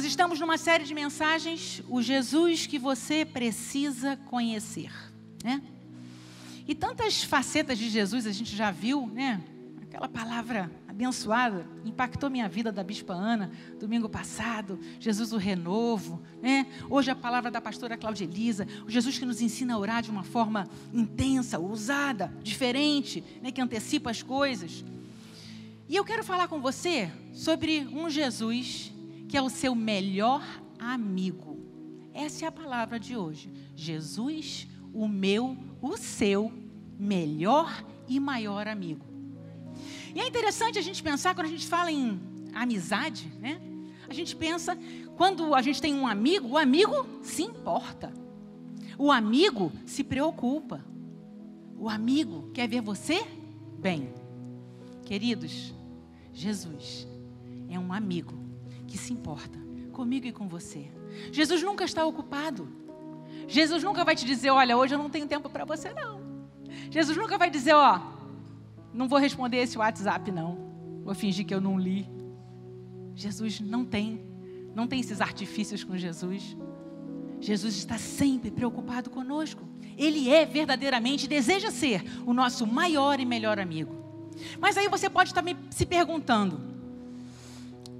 Nós estamos numa série de mensagens, o Jesus que você precisa conhecer, né? E tantas facetas de Jesus a gente já viu, né? Aquela palavra abençoada impactou minha vida da Bispa Ana domingo passado. Jesus o renovo, né? Hoje a palavra da pastora Cláudia Elisa, o Jesus que nos ensina a orar de uma forma intensa, ousada, diferente, né? Que antecipa as coisas. E eu quero falar com você sobre um Jesus que é o seu melhor amigo. Essa é a palavra de hoje. Jesus, o meu, o seu melhor e maior amigo. E é interessante a gente pensar quando a gente fala em amizade, né? A gente pensa quando a gente tem um amigo, o amigo se importa. O amigo se preocupa. O amigo quer ver você bem. Queridos, Jesus é um amigo que se importa comigo e com você. Jesus nunca está ocupado. Jesus nunca vai te dizer, olha, hoje eu não tenho tempo para você não. Jesus nunca vai dizer, ó, não vou responder esse WhatsApp não. Vou fingir que eu não li. Jesus não tem, não tem esses artifícios com Jesus. Jesus está sempre preocupado conosco. Ele é verdadeiramente, deseja ser o nosso maior e melhor amigo. Mas aí você pode estar me, se perguntando,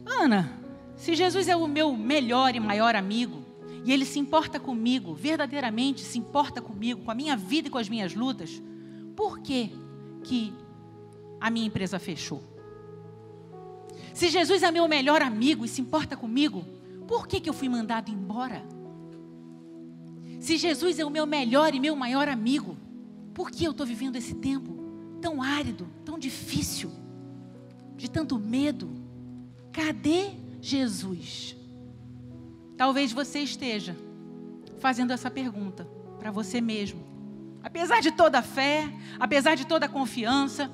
Ana, se Jesus é o meu melhor e maior amigo, e Ele se importa comigo, verdadeiramente se importa comigo, com a minha vida e com as minhas lutas, por que, que a minha empresa fechou? Se Jesus é meu melhor amigo e se importa comigo, por que, que eu fui mandado embora? Se Jesus é o meu melhor e meu maior amigo, por que eu estou vivendo esse tempo tão árido, tão difícil, de tanto medo? Cadê Jesus? Talvez você esteja fazendo essa pergunta para você mesmo. Apesar de toda a fé, apesar de toda a confiança,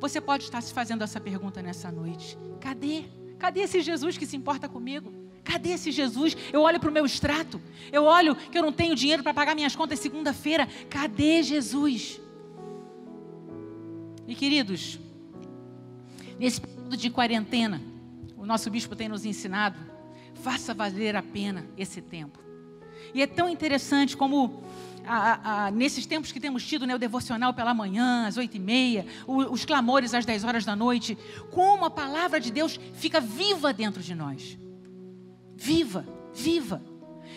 você pode estar se fazendo essa pergunta nessa noite. Cadê? Cadê esse Jesus que se importa comigo? Cadê esse Jesus? Eu olho para o meu extrato, eu olho que eu não tenho dinheiro para pagar minhas contas segunda-feira. Cadê Jesus? E queridos, nesse período de quarentena, o nosso bispo tem nos ensinado, faça valer a pena esse tempo. E é tão interessante como a, a, nesses tempos que temos tido, né, o devocional pela manhã, às oito e meia, os clamores às dez horas da noite, como a palavra de Deus fica viva dentro de nós. Viva, viva.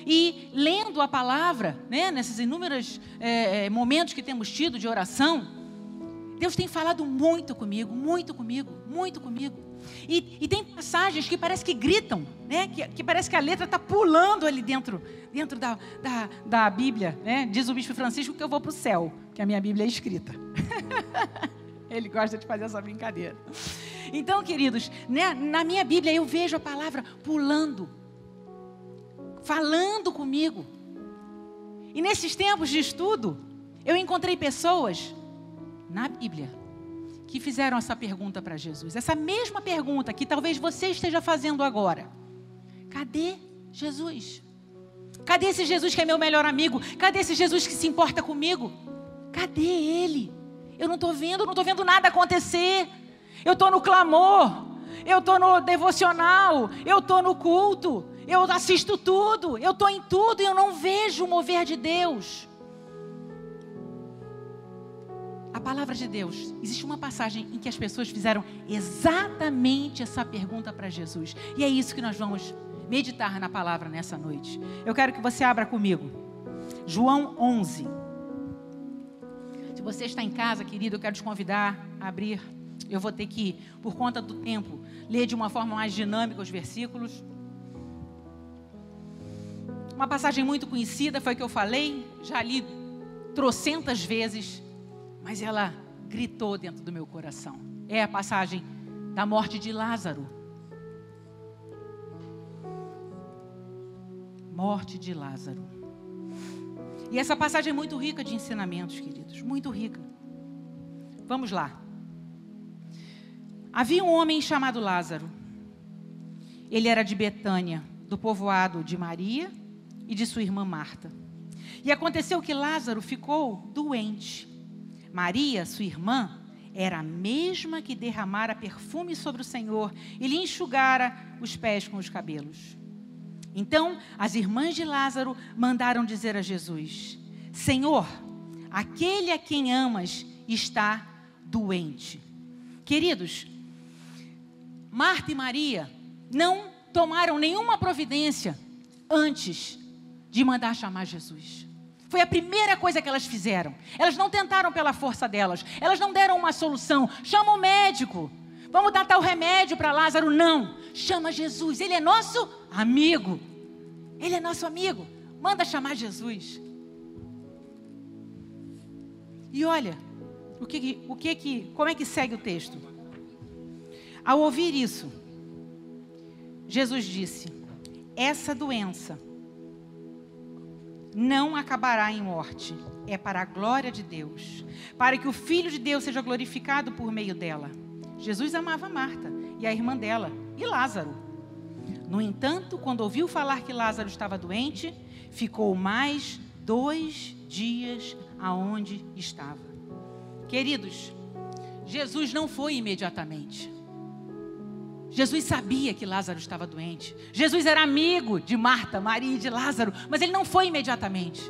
E lendo a palavra, né, nesses inúmeros é, momentos que temos tido de oração, Deus tem falado muito comigo, muito comigo, muito comigo. E, e, tem passagens que parece que gritam, né? que, que parece que a letra está pulando ali dentro, dentro da, da, da Bíblia. Né? Diz o bispo Francisco que eu vou para o céu, que a minha Bíblia é escrita. Ele gosta de fazer essa brincadeira. Então, queridos, né, na minha Bíblia eu vejo a palavra pulando, falando comigo. E nesses tempos de estudo, eu encontrei pessoas na Bíblia que fizeram essa pergunta para Jesus. Essa mesma pergunta que talvez você esteja fazendo agora. Cadê Jesus? Cadê esse Jesus que é meu melhor amigo? Cadê esse Jesus que se importa comigo? Cadê ele? Eu não estou vendo, não estou vendo nada acontecer. Eu estou no clamor, eu estou no devocional, eu estou no culto, eu assisto tudo, eu estou em tudo e eu não vejo o mover de Deus. A palavra de Deus, existe uma passagem em que as pessoas fizeram exatamente essa pergunta para Jesus. E é isso que nós vamos meditar na palavra nessa noite. Eu quero que você abra comigo. João 11. Se você está em casa, querido, eu quero te convidar a abrir. Eu vou ter que, por conta do tempo, ler de uma forma mais dinâmica os versículos. Uma passagem muito conhecida, foi que eu falei, já li trocentas vezes mas ela gritou dentro do meu coração. É a passagem da morte de Lázaro. Morte de Lázaro. E essa passagem é muito rica de ensinamentos, queridos, muito rica. Vamos lá. Havia um homem chamado Lázaro. Ele era de Betânia, do povoado de Maria e de sua irmã Marta. E aconteceu que Lázaro ficou doente. Maria, sua irmã, era a mesma que derramara perfume sobre o Senhor e lhe enxugara os pés com os cabelos. Então, as irmãs de Lázaro mandaram dizer a Jesus: Senhor, aquele a quem amas está doente. Queridos, Marta e Maria não tomaram nenhuma providência antes de mandar chamar Jesus. Foi a primeira coisa que elas fizeram. Elas não tentaram pela força delas. Elas não deram uma solução. Chama o médico. Vamos dar tal remédio para Lázaro. Não. Chama Jesus. Ele é nosso amigo. Ele é nosso amigo. Manda chamar Jesus. E olha, o que, o que que, como é que segue o texto? Ao ouvir isso, Jesus disse: Essa doença não acabará em morte, é para a glória de Deus, para que o Filho de Deus seja glorificado por meio dela. Jesus amava Marta e a irmã dela e Lázaro. No entanto, quando ouviu falar que Lázaro estava doente, ficou mais dois dias aonde estava. Queridos, Jesus não foi imediatamente. Jesus sabia que Lázaro estava doente. Jesus era amigo de Marta, Maria e de Lázaro, mas ele não foi imediatamente.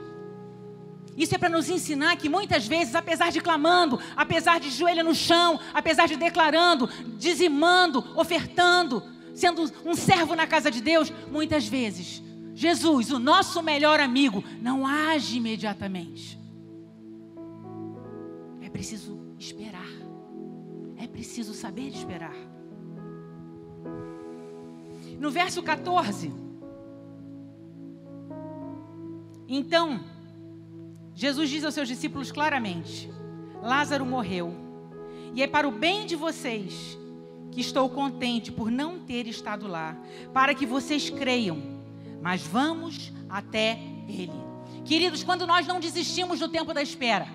Isso é para nos ensinar que muitas vezes, apesar de clamando, apesar de joelho no chão, apesar de declarando, dizimando, ofertando, sendo um servo na casa de Deus, muitas vezes Jesus, o nosso melhor amigo, não age imediatamente. É preciso esperar. É preciso saber esperar. No verso 14. Então, Jesus diz aos seus discípulos claramente: Lázaro morreu, e é para o bem de vocês que estou contente por não ter estado lá, para que vocês creiam, mas vamos até ele. Queridos, quando nós não desistimos do tempo da espera,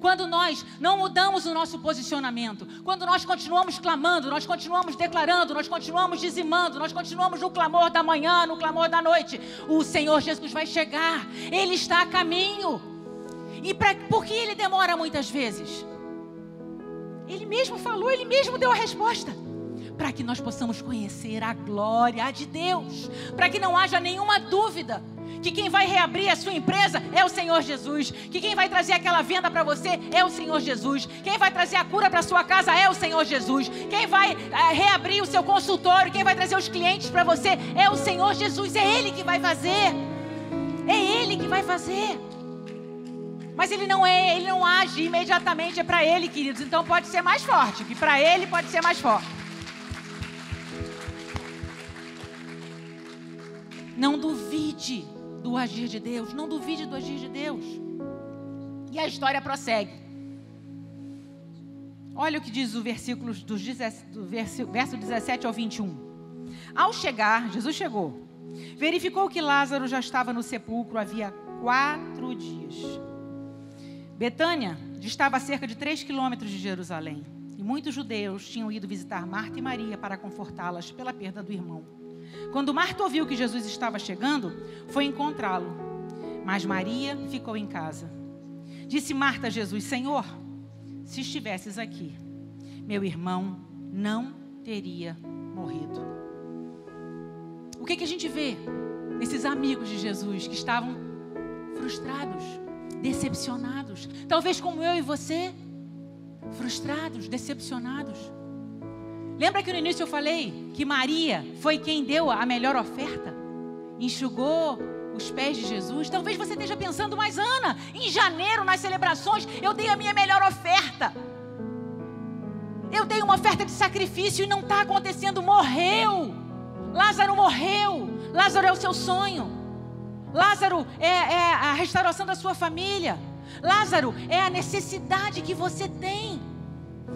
quando nós não mudamos o nosso posicionamento, quando nós continuamos clamando, nós continuamos declarando, nós continuamos dizimando, nós continuamos no clamor da manhã, no clamor da noite, o Senhor Jesus vai chegar, Ele está a caminho. E pra, por que Ele demora muitas vezes? Ele mesmo falou, Ele mesmo deu a resposta para que nós possamos conhecer a glória de Deus, para que não haja nenhuma dúvida que quem vai reabrir a sua empresa é o Senhor Jesus, que quem vai trazer aquela venda para você é o Senhor Jesus, quem vai trazer a cura para sua casa é o Senhor Jesus, quem vai é, reabrir o seu consultório, quem vai trazer os clientes para você é o Senhor Jesus, é Ele que vai fazer, é Ele que vai fazer. Mas ele não é, ele não age imediatamente, é para ele, queridos. Então pode ser mais forte, que para ele pode ser mais forte. Não duvide do agir de Deus. Não duvide do agir de Deus. E a história prossegue. Olha o que diz o versículo do, verso 17 ao 21. Ao chegar, Jesus chegou, verificou que Lázaro já estava no sepulcro havia quatro dias. Betânia distava a cerca de três quilômetros de Jerusalém. E muitos judeus tinham ido visitar Marta e Maria para confortá-las pela perda do irmão. Quando Marta ouviu que Jesus estava chegando, foi encontrá-lo. Mas Maria ficou em casa. Disse Marta a Jesus: Senhor, se estivesses aqui, meu irmão não teria morrido. O que, que a gente vê nesses amigos de Jesus que estavam frustrados, decepcionados, talvez como eu e você, frustrados, decepcionados. Lembra que no início eu falei que Maria foi quem deu a melhor oferta? Enxugou os pés de Jesus? Talvez você esteja pensando, mas Ana, em janeiro, nas celebrações, eu dei a minha melhor oferta. Eu dei uma oferta de sacrifício e não está acontecendo. Morreu. Lázaro morreu. Lázaro é o seu sonho. Lázaro é, é a restauração da sua família. Lázaro é a necessidade que você tem.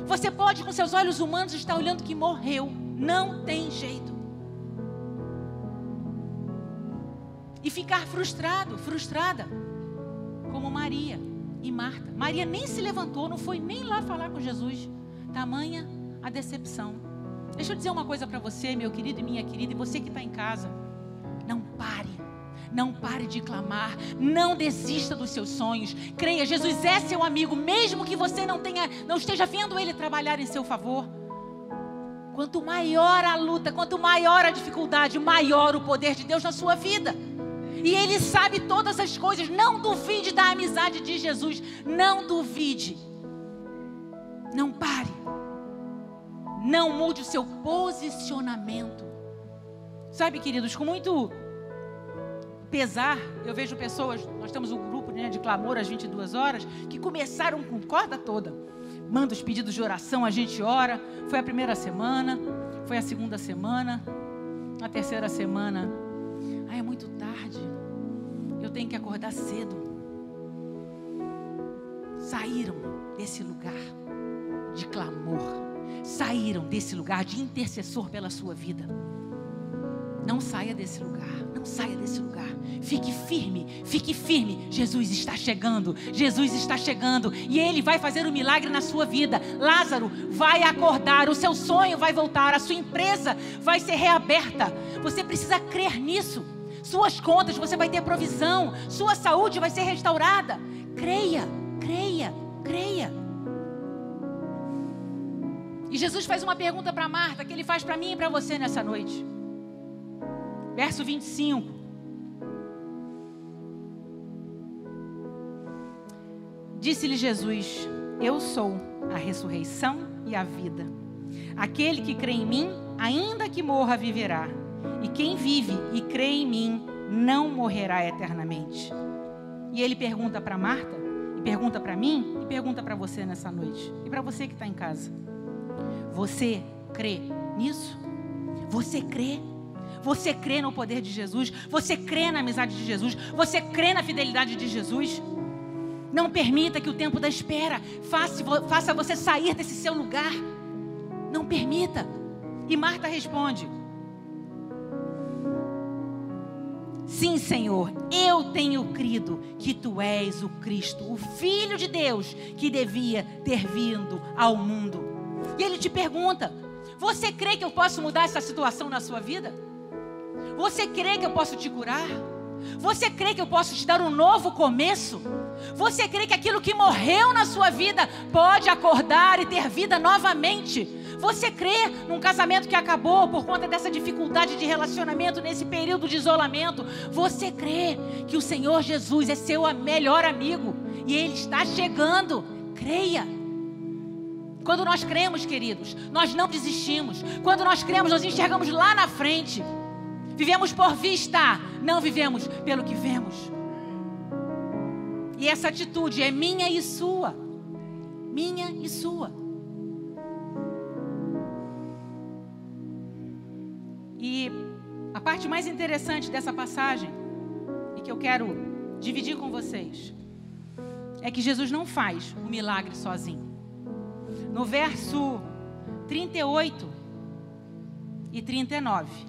Você pode, com seus olhos humanos, estar olhando que morreu. Não tem jeito. E ficar frustrado, frustrada, como Maria e Marta. Maria nem se levantou, não foi nem lá falar com Jesus. Tamanha a decepção. Deixa eu dizer uma coisa para você, meu querido e minha querida, e você que está em casa. Não pare não pare de clamar, não desista dos seus sonhos. Creia, Jesus é seu amigo, mesmo que você não tenha, não esteja vendo ele trabalhar em seu favor. Quanto maior a luta, quanto maior a dificuldade, maior o poder de Deus na sua vida. E Ele sabe todas as coisas. Não duvide da amizade de Jesus. Não duvide. Não pare. Não mude o seu posicionamento. Sabe, queridos, com muito pesar, eu vejo pessoas, nós temos um grupo né, de clamor às 22 horas, que começaram com corda toda. Manda os pedidos de oração, a gente ora. Foi a primeira semana, foi a segunda semana, a terceira semana. Ah, é muito tarde. Eu tenho que acordar cedo. Saíram desse lugar de clamor. Saíram desse lugar de intercessor pela sua vida. Não saia desse lugar. Não saia desse lugar. Fique firme, fique firme. Jesus está chegando. Jesus está chegando. E Ele vai fazer um milagre na sua vida. Lázaro vai acordar. O seu sonho vai voltar. A sua empresa vai ser reaberta. Você precisa crer nisso. Suas contas, você vai ter provisão. Sua saúde vai ser restaurada. Creia, creia, creia. E Jesus faz uma pergunta para Marta, que ele faz para mim e para você nessa noite. Verso 25. Disse-lhe Jesus: Eu sou a ressurreição e a vida. Aquele que crê em mim, ainda que morra, viverá. E quem vive e crê em mim, não morrerá eternamente. E ele pergunta para Marta, e pergunta para mim, e pergunta para você nessa noite. E para você que está em casa. Você crê nisso? Você crê? Você crê no poder de Jesus? Você crê na amizade de Jesus? Você crê na fidelidade de Jesus? Não permita que o tempo da espera faça, você sair desse seu lugar. Não permita. E Marta responde: Sim, Senhor, eu tenho crido que tu és o Cristo, o Filho de Deus que devia ter vindo ao mundo. E ele te pergunta: Você crê que eu posso mudar essa situação na sua vida? Você crê que eu posso te curar? Você crê que eu posso te dar um novo começo? Você crê que aquilo que morreu na sua vida pode acordar e ter vida novamente? Você crê num casamento que acabou por conta dessa dificuldade de relacionamento nesse período de isolamento? Você crê que o Senhor Jesus é seu melhor amigo e ele está chegando? Creia. Quando nós cremos, queridos, nós não desistimos. Quando nós cremos, nós enxergamos lá na frente. Vivemos por vista, não vivemos pelo que vemos. E essa atitude é minha e sua. Minha e sua. E a parte mais interessante dessa passagem, e que eu quero dividir com vocês, é que Jesus não faz o milagre sozinho. No verso 38 e 39,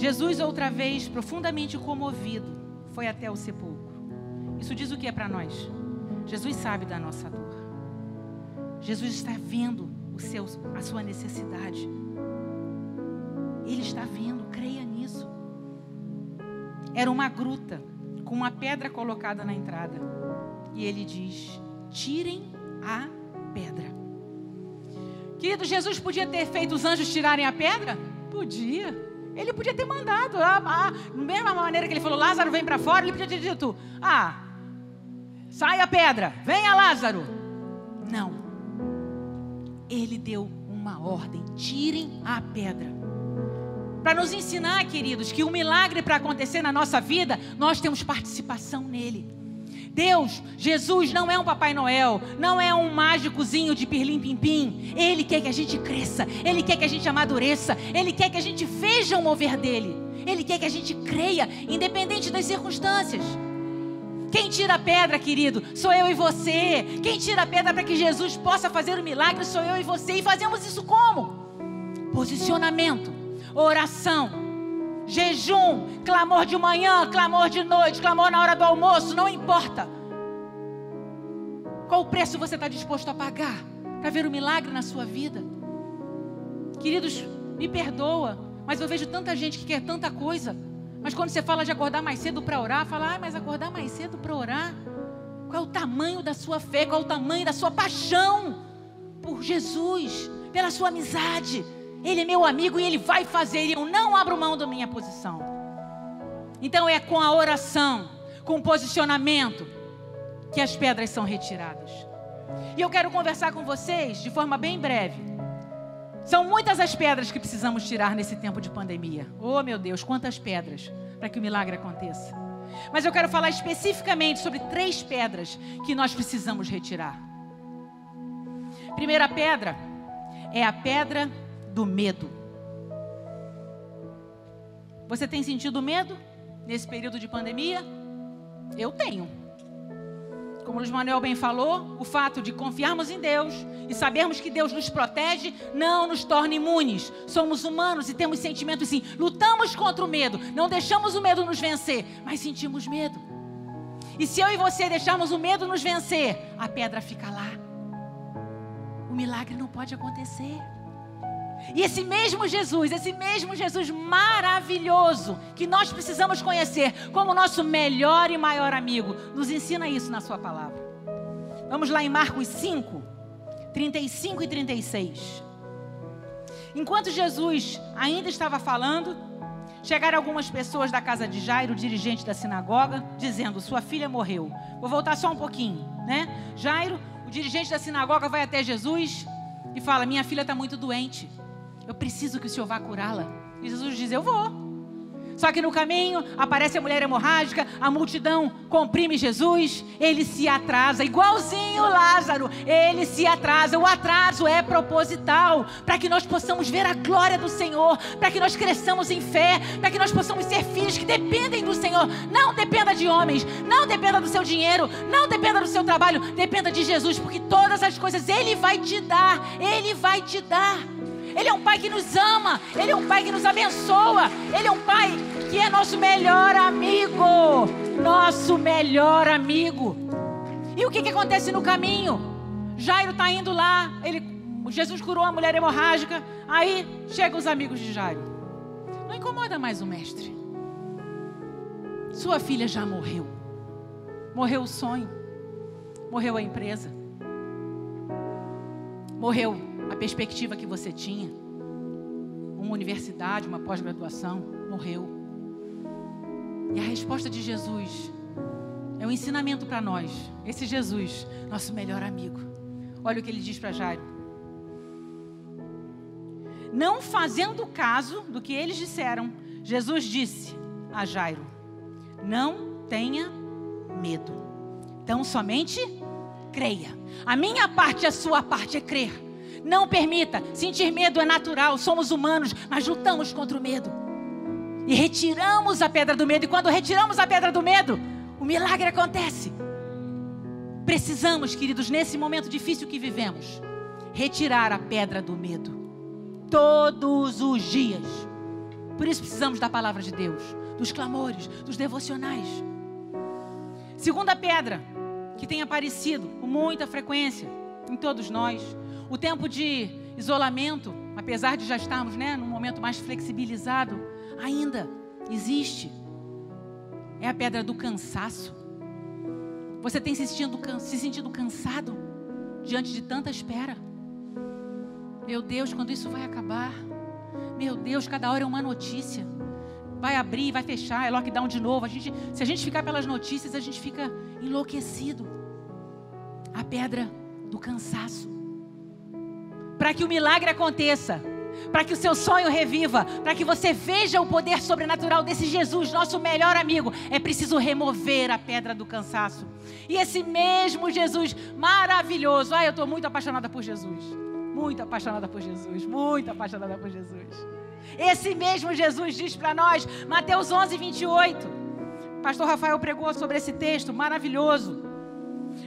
Jesus, outra vez, profundamente comovido, foi até o sepulcro. Isso diz o que é para nós? Jesus sabe da nossa dor. Jesus está vendo o seu, a sua necessidade. Ele está vendo, creia nisso. Era uma gruta com uma pedra colocada na entrada. E ele diz: tirem a pedra. Querido, Jesus podia ter feito os anjos tirarem a pedra? Podia. Ele podia ter mandado, ah, ah, da mesma maneira que ele falou, Lázaro vem para fora, ele podia ter dito, ah, sai a pedra, venha Lázaro. Não. Ele deu uma ordem, tirem a pedra. Para nos ensinar, queridos, que o um milagre para acontecer na nossa vida, nós temos participação nele. Deus, Jesus não é um Papai Noel, não é um mágicozinho de pirlim-pim-pim. Ele quer que a gente cresça, Ele quer que a gente amadureça, Ele quer que a gente veja o mover dEle. Ele quer que a gente creia, independente das circunstâncias. Quem tira a pedra, querido, sou eu e você. Quem tira a pedra para que Jesus possa fazer o milagre sou eu e você. E fazemos isso como? Posicionamento, oração, jejum, clamor de manhã, clamor de noite, clamor na hora do almoço, não importa. Qual o preço você está disposto a pagar para ver o milagre na sua vida? Queridos, me perdoa, mas eu vejo tanta gente que quer tanta coisa. Mas quando você fala de acordar mais cedo para orar, fala, ah, mas acordar mais cedo para orar? Qual é o tamanho da sua fé? Qual é o tamanho da sua paixão por Jesus? pela sua amizade. Ele é meu amigo e ele vai fazer, e eu não abro mão da minha posição. Então é com a oração, com o posicionamento, que as pedras são retiradas. E eu quero conversar com vocês de forma bem breve. São muitas as pedras que precisamos tirar nesse tempo de pandemia. Oh, meu Deus, quantas pedras para que o milagre aconteça. Mas eu quero falar especificamente sobre três pedras que nós precisamos retirar. Primeira pedra é a pedra do medo. Você tem sentido medo nesse período de pandemia? Eu tenho. Como Luiz Manuel bem falou, o fato de confiarmos em Deus e sabermos que Deus nos protege não nos torna imunes. Somos humanos e temos sentimentos sim. Lutamos contra o medo, não deixamos o medo nos vencer, mas sentimos medo. E se eu e você deixarmos o medo nos vencer, a pedra fica lá. O milagre não pode acontecer. E esse mesmo Jesus, esse mesmo Jesus maravilhoso, que nós precisamos conhecer como nosso melhor e maior amigo, nos ensina isso na Sua palavra. Vamos lá em Marcos 5, 35 e 36. Enquanto Jesus ainda estava falando, chegaram algumas pessoas da casa de Jairo, dirigente da sinagoga, dizendo: Sua filha morreu. Vou voltar só um pouquinho, né? Jairo, o dirigente da sinagoga, vai até Jesus e fala: Minha filha está muito doente. Eu preciso que o Senhor vá curá-la. E Jesus diz: Eu vou. Só que no caminho aparece a mulher hemorrágica, a multidão comprime Jesus, ele se atrasa, igualzinho Lázaro, ele se atrasa. O atraso é proposital, para que nós possamos ver a glória do Senhor, para que nós cresçamos em fé, para que nós possamos ser filhos que dependem do Senhor. Não dependa de homens, não dependa do seu dinheiro, não dependa do seu trabalho, dependa de Jesus, porque todas as coisas ele vai te dar, ele vai te dar. Ele é um pai que nos ama, ele é um pai que nos abençoa, ele é um pai que é nosso melhor amigo, nosso melhor amigo. E o que, que acontece no caminho? Jairo está indo lá, ele, Jesus curou a mulher hemorrágica, aí chegam os amigos de Jairo. Não incomoda mais o mestre. Sua filha já morreu. Morreu o sonho. Morreu a empresa. Morreu a perspectiva que você tinha, uma universidade, uma pós-graduação, morreu. E a resposta de Jesus é um ensinamento para nós. Esse Jesus, nosso melhor amigo. Olha o que ele diz para Jairo. Não fazendo caso do que eles disseram, Jesus disse a Jairo: Não tenha medo. Então somente creia. A minha parte, a sua parte é crer. Não permita. Sentir medo é natural, somos humanos, mas lutamos contra o medo. E retiramos a pedra do medo. E quando retiramos a pedra do medo, o milagre acontece. Precisamos, queridos, nesse momento difícil que vivemos, retirar a pedra do medo. Todos os dias. Por isso precisamos da palavra de Deus, dos clamores, dos devocionais. Segunda pedra que tem aparecido com muita frequência em todos nós o tempo de isolamento, apesar de já estarmos né, num momento mais flexibilizado, ainda existe. É a pedra do cansaço. Você tem se se sentindo cansado diante de tanta espera? Meu Deus, quando isso vai acabar? Meu Deus, cada hora é uma notícia. Vai abrir, vai fechar, é lockdown de novo. A gente, se a gente ficar pelas notícias, a gente fica enlouquecido. A pedra do cansaço para que o milagre aconteça, para que o seu sonho reviva, para que você veja o poder sobrenatural desse Jesus, nosso melhor amigo, é preciso remover a pedra do cansaço. E esse mesmo Jesus maravilhoso, ai, eu estou muito apaixonada por Jesus, muito apaixonada por Jesus, muito apaixonada por Jesus. Esse mesmo Jesus diz para nós, Mateus 11, 28. Pastor Rafael pregou sobre esse texto maravilhoso.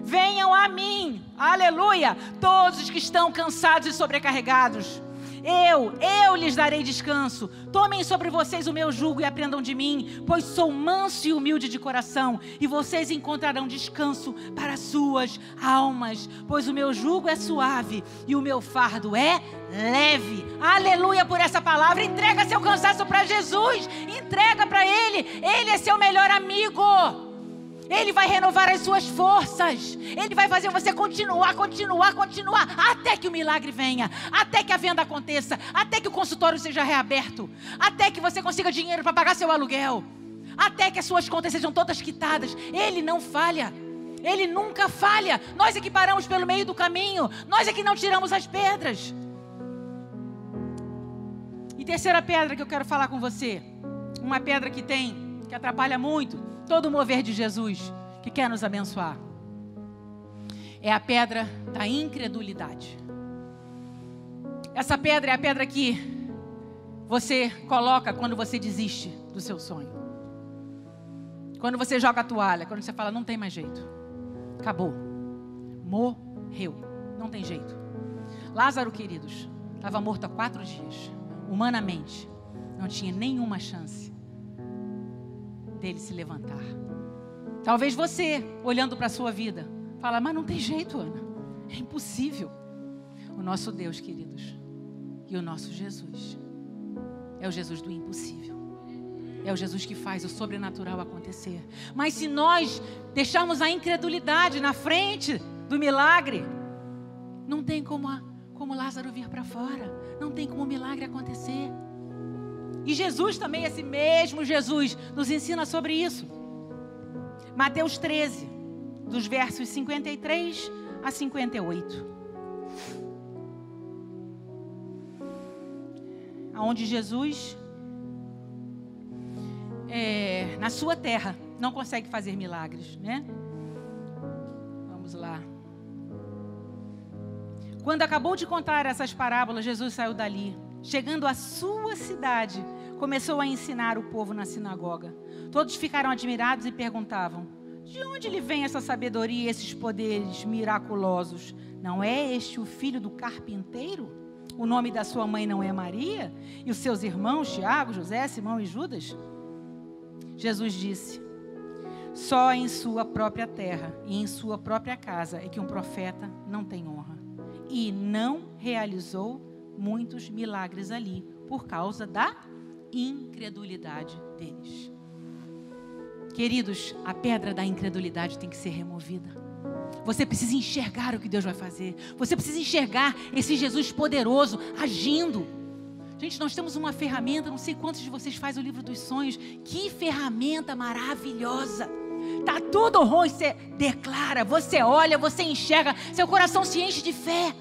Venham a mim, aleluia, todos os que estão cansados e sobrecarregados. Eu, eu lhes darei descanso. Tomem sobre vocês o meu jugo e aprendam de mim, pois sou manso e humilde de coração, e vocês encontrarão descanso para suas almas, pois o meu jugo é suave e o meu fardo é leve. Aleluia por essa palavra. Entrega seu cansaço para Jesus, entrega para Ele. Ele é seu melhor amigo. Ele vai renovar as suas forças. Ele vai fazer você continuar, continuar, continuar, até que o milagre venha, até que a venda aconteça, até que o consultório seja reaberto, até que você consiga dinheiro para pagar seu aluguel, até que as suas contas sejam todas quitadas. Ele não falha. Ele nunca falha. Nós é que paramos pelo meio do caminho. Nós é que não tiramos as pedras. E terceira pedra que eu quero falar com você. Uma pedra que tem, que atrapalha muito todo o mover de Jesus, que quer nos abençoar. É a pedra da incredulidade. Essa pedra é a pedra que você coloca quando você desiste do seu sonho. Quando você joga a toalha, quando você fala, não tem mais jeito. Acabou. Morreu. Não tem jeito. Lázaro, queridos, estava morto há quatro dias. Humanamente, não tinha nenhuma chance dele se levantar. Talvez você, olhando para a sua vida, fala, mas não tem jeito, Ana. É impossível. O nosso Deus, queridos, e o nosso Jesus, é o Jesus do impossível. É o Jesus que faz o sobrenatural acontecer. Mas se nós deixarmos a incredulidade na frente do milagre, não tem como, a, como Lázaro vir para fora. Não tem como o milagre acontecer. E Jesus também, esse mesmo Jesus, nos ensina sobre isso. Mateus 13, dos versos 53 a 58. Onde Jesus é, na sua terra não consegue fazer milagres, né? Vamos lá. Quando acabou de contar essas parábolas, Jesus saiu dali. Chegando à sua cidade, começou a ensinar o povo na sinagoga. Todos ficaram admirados e perguntavam: De onde lhe vem essa sabedoria e esses poderes miraculosos? Não é este o filho do carpinteiro? O nome da sua mãe não é Maria? E os seus irmãos, Tiago, José, Simão e Judas? Jesus disse: Só em sua própria terra e em sua própria casa é que um profeta não tem honra. E não realizou muitos milagres ali por causa da incredulidade deles. Queridos, a pedra da incredulidade tem que ser removida. Você precisa enxergar o que Deus vai fazer. Você precisa enxergar esse Jesus poderoso agindo. Gente, nós temos uma ferramenta, não sei quantos de vocês fazem o livro dos sonhos. Que ferramenta maravilhosa! Tá tudo ruim, você declara, você olha, você enxerga, seu coração se enche de fé.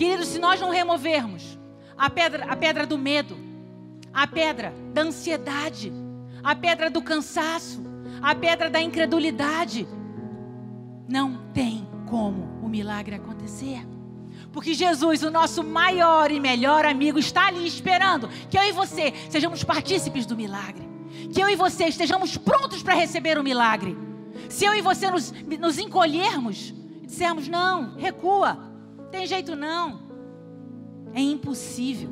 Queridos, se nós não removermos a pedra, a pedra do medo, a pedra da ansiedade, a pedra do cansaço, a pedra da incredulidade, não tem como o milagre acontecer. Porque Jesus, o nosso maior e melhor amigo, está ali esperando que eu e você sejamos partícipes do milagre. Que eu e você estejamos prontos para receber o milagre. Se eu e você nos, nos encolhermos e dissermos, não, recua, tem jeito não, é impossível.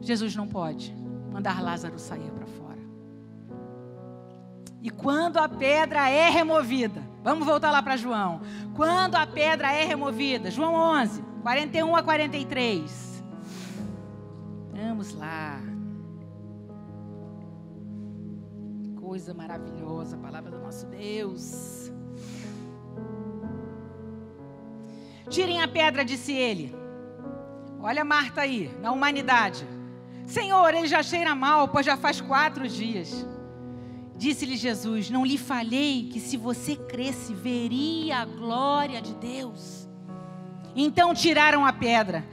Jesus não pode mandar Lázaro sair para fora. E quando a pedra é removida, Vamos voltar lá para João. Quando a pedra é removida, João 11, 41 a 43. Vamos lá. Coisa maravilhosa, a palavra do nosso Deus. Tirem a pedra, disse ele. Olha Marta aí, na humanidade. Senhor, ele já cheira mal, pois já faz quatro dias. Disse-lhe Jesus: Não lhe falei que se você cresce, veria a glória de Deus. Então tiraram a pedra.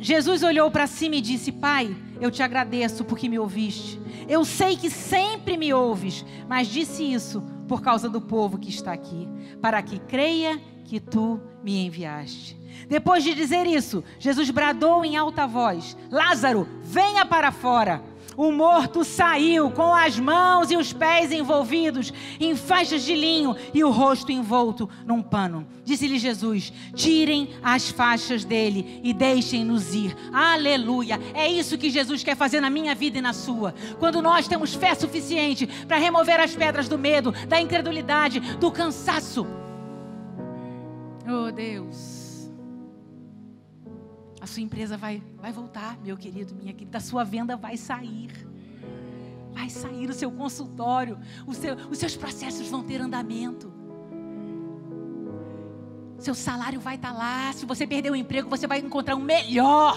Jesus olhou para cima e disse: Pai, eu te agradeço porque me ouviste. Eu sei que sempre me ouves, mas disse isso por causa do povo que está aqui, para que creia que tu me enviaste. Depois de dizer isso, Jesus bradou em alta voz: Lázaro, venha para fora. O morto saiu com as mãos e os pés envolvidos em faixas de linho e o rosto envolto num pano. Disse-lhe Jesus: Tirem as faixas dele e deixem-nos ir. Aleluia! É isso que Jesus quer fazer na minha vida e na sua. Quando nós temos fé suficiente para remover as pedras do medo, da incredulidade, do cansaço. Oh Deus a sua empresa vai, vai voltar, meu querido, minha querida, a sua venda vai sair. vai sair o seu consultório, seu, os seus processos vão ter andamento. Seu salário vai estar tá lá. Se você perder o emprego, você vai encontrar um melhor.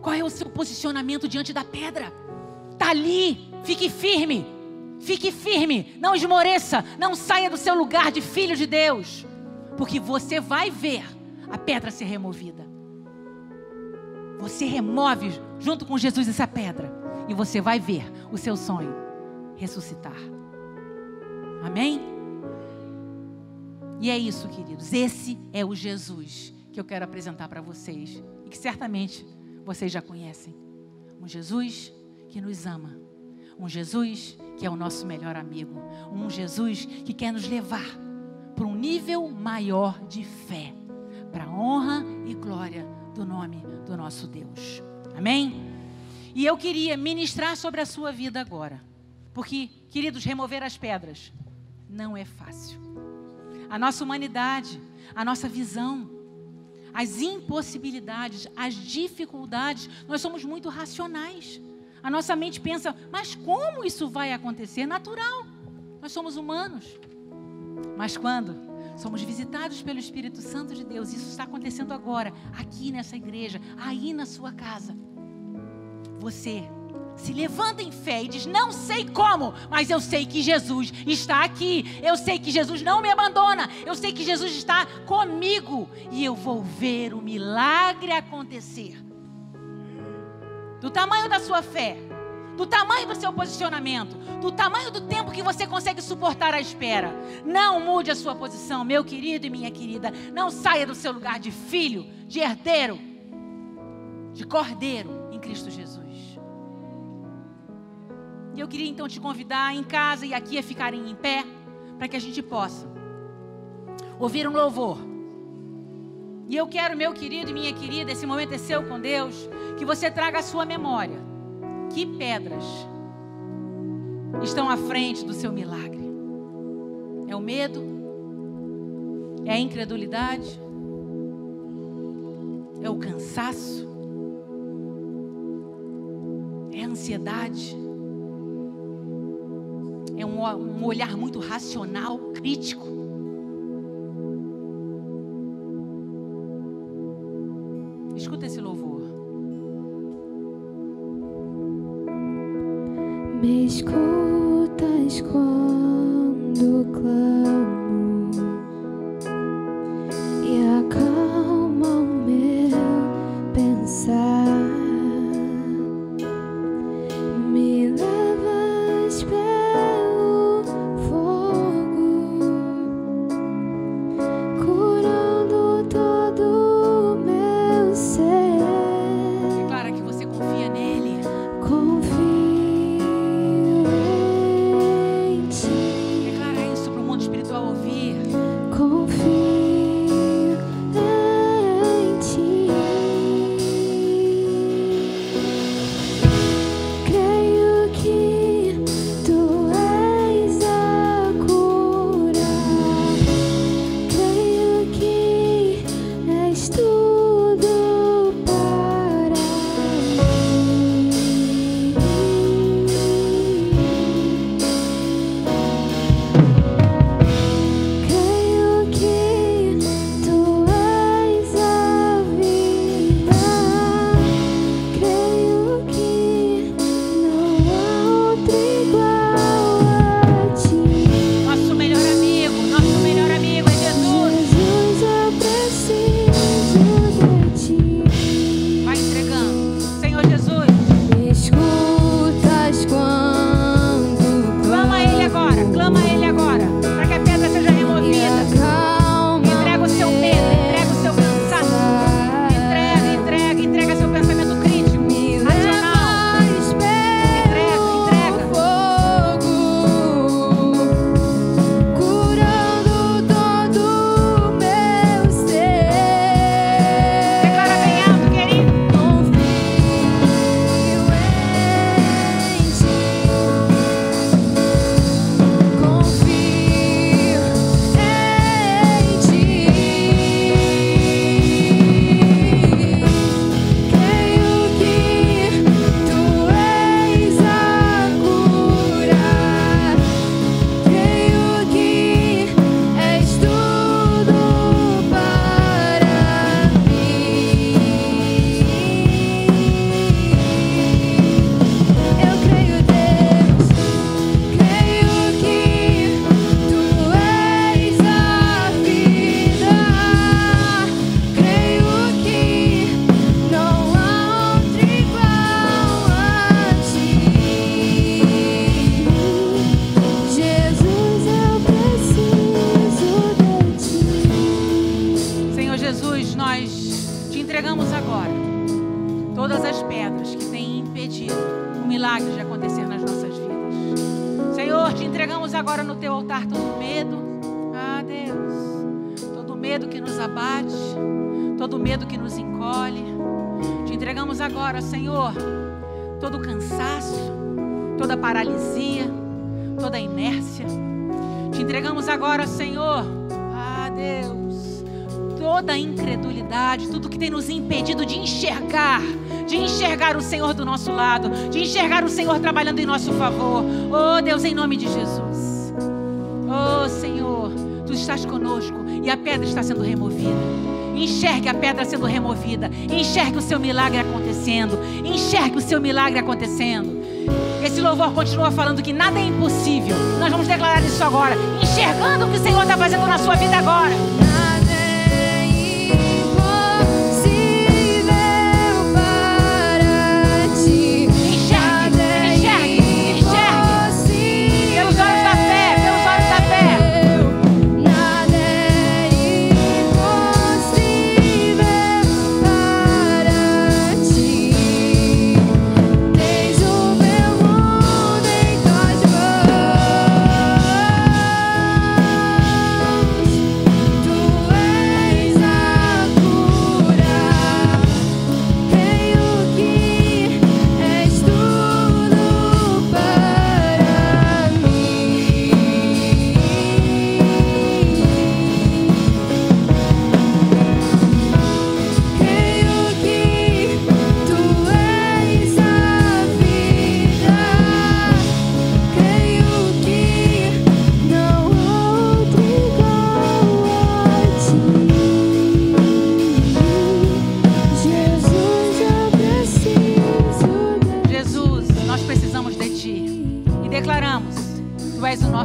Qual é o seu posicionamento diante da pedra? Está ali. Fique firme. Fique firme. Não esmoreça. Não saia do seu lugar de filho de Deus. Porque você vai ver a pedra ser removida. Você remove junto com Jesus essa pedra. E você vai ver o seu sonho ressuscitar. Amém? E é isso, queridos. Esse é o Jesus que eu quero apresentar para vocês. E que certamente vocês já conhecem. Um Jesus que nos ama. Um Jesus que é o nosso melhor amigo. Um Jesus que quer nos levar para um nível maior de fé. Para a honra e glória do nome do nosso Deus. Amém? E eu queria ministrar sobre a sua vida agora. Porque, queridos, remover as pedras não é fácil. A nossa humanidade, a nossa visão, as impossibilidades, as dificuldades, nós somos muito racionais. A nossa mente pensa, mas como isso vai acontecer? Natural. Nós somos humanos. Mas quando somos visitados pelo Espírito Santo de Deus. Isso está acontecendo agora, aqui nessa igreja, aí na sua casa. Você se levanta em fé e diz: Não sei como, mas eu sei que Jesus está aqui. Eu sei que Jesus não me abandona. Eu sei que Jesus está comigo. E eu vou ver o milagre acontecer. Do tamanho da sua fé, do tamanho do seu posicionamento, do tamanho do tempo que você consegue suportar a espera. Não mude a sua posição, meu querido e minha querida. Não saia do seu lugar de filho, de herdeiro, de cordeiro em Cristo Jesus. E eu queria então te convidar em casa e aqui a ficarem em pé, para que a gente possa ouvir um louvor. E eu quero, meu querido e minha querida, esse momento é seu com Deus, que você traga a sua memória que pedras estão à frente do seu milagre? É o medo? É a incredulidade? É o cansaço? É a ansiedade? É um, um olhar muito racional, crítico? Altar todo medo. Ah, Deus. Todo medo que nos abate, todo medo que nos encolhe. Te entregamos agora, Senhor, todo cansaço, toda paralisia, toda inércia. Te entregamos agora, Senhor, ah, Deus, toda incredulidade, tudo que tem nos impedido de enxergar, de enxergar o Senhor do nosso lado, de enxergar o Senhor trabalhando em nosso favor. Oh, Deus, em nome de Jesus. Oh, Senhor, tu estás conosco e a pedra está sendo removida. Enxergue a pedra sendo removida. Enxergue o seu milagre acontecendo. Enxergue o seu milagre acontecendo. Esse louvor continua falando que nada é impossível. Nós vamos declarar isso agora. Enxergando o que o Senhor está fazendo na sua vida agora.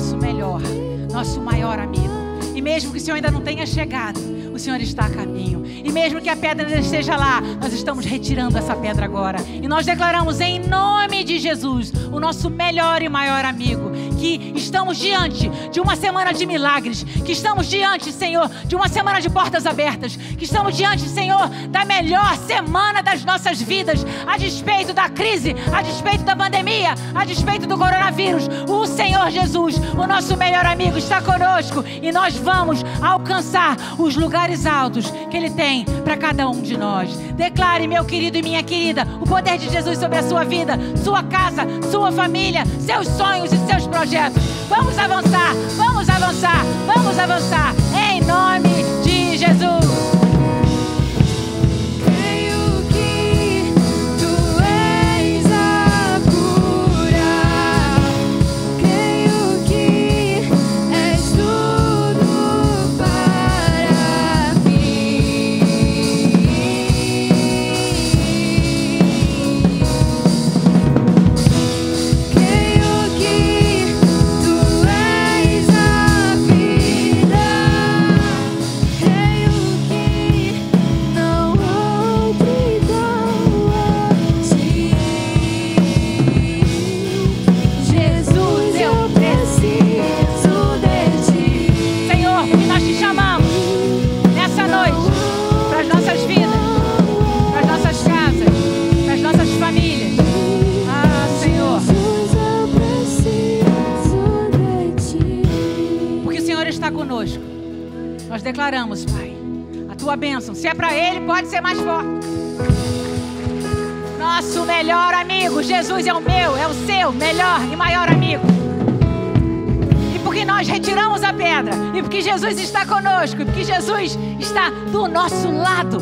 Nosso melhor, nosso maior amigo. E mesmo que o Senhor ainda não tenha chegado, o Senhor está a caminho. E mesmo que a pedra esteja lá, nós estamos retirando essa pedra agora. E nós declaramos em nome de Jesus, o nosso melhor e maior amigo, que estamos diante de uma semana de milagres, que estamos diante, Senhor, de uma semana de portas abertas, que estamos diante, Senhor, da melhor semana das nossas vidas, a despeito da crise, a despeito da pandemia, a despeito do coronavírus. O Senhor Jesus, o nosso melhor amigo, está conosco e nós vamos alcançar os lugares altos que Ele tem para cada um de nós. Declare, meu querido e minha querida, o poder de Jesus sobre a sua vida, sua casa, sua família, seus sonhos e seus projetos. Vamos avançar, vamos avançar, vamos avançar, em nome de Jesus. Seu melhor e maior amigo. E porque nós retiramos a pedra, e porque Jesus está conosco, e porque Jesus está do nosso lado,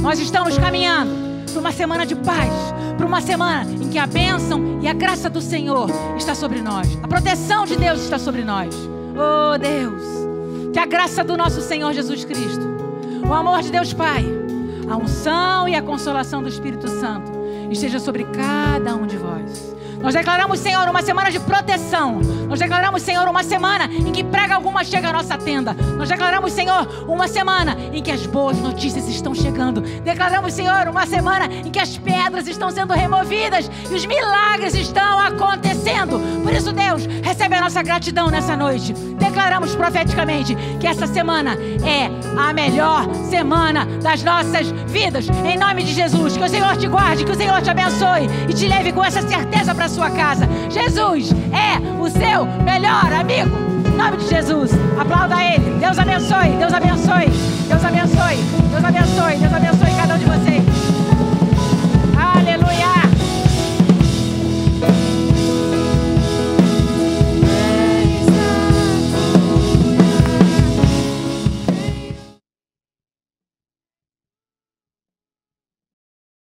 nós estamos caminhando para uma semana de paz, para uma semana em que a bênção e a graça do Senhor está sobre nós, a proteção de Deus está sobre nós. Oh Deus, que a graça do nosso Senhor Jesus Cristo, o amor de Deus Pai, a unção e a consolação do Espírito Santo esteja sobre cada um de vós. Nós declaramos, Senhor, uma semana de proteção. Nós declaramos, Senhor, uma semana em que prega alguma chega à nossa tenda. Nós declaramos, Senhor, uma semana em que as boas notícias estão chegando. Declaramos, Senhor, uma semana em que as pedras estão sendo removidas e os milagres estão acontecendo. Por isso, Deus, recebe a nossa gratidão nessa noite. Declaramos profeticamente que essa semana é a melhor semana das nossas vidas. Em nome de Jesus, que o Senhor te guarde, que o Senhor te abençoe e te leve com essa certeza para sua casa. Jesus é o seu melhor amigo. Em nome de Jesus, aplauda Ele. Deus abençoe, Deus abençoe, Deus abençoe, Deus abençoe, Deus abençoe.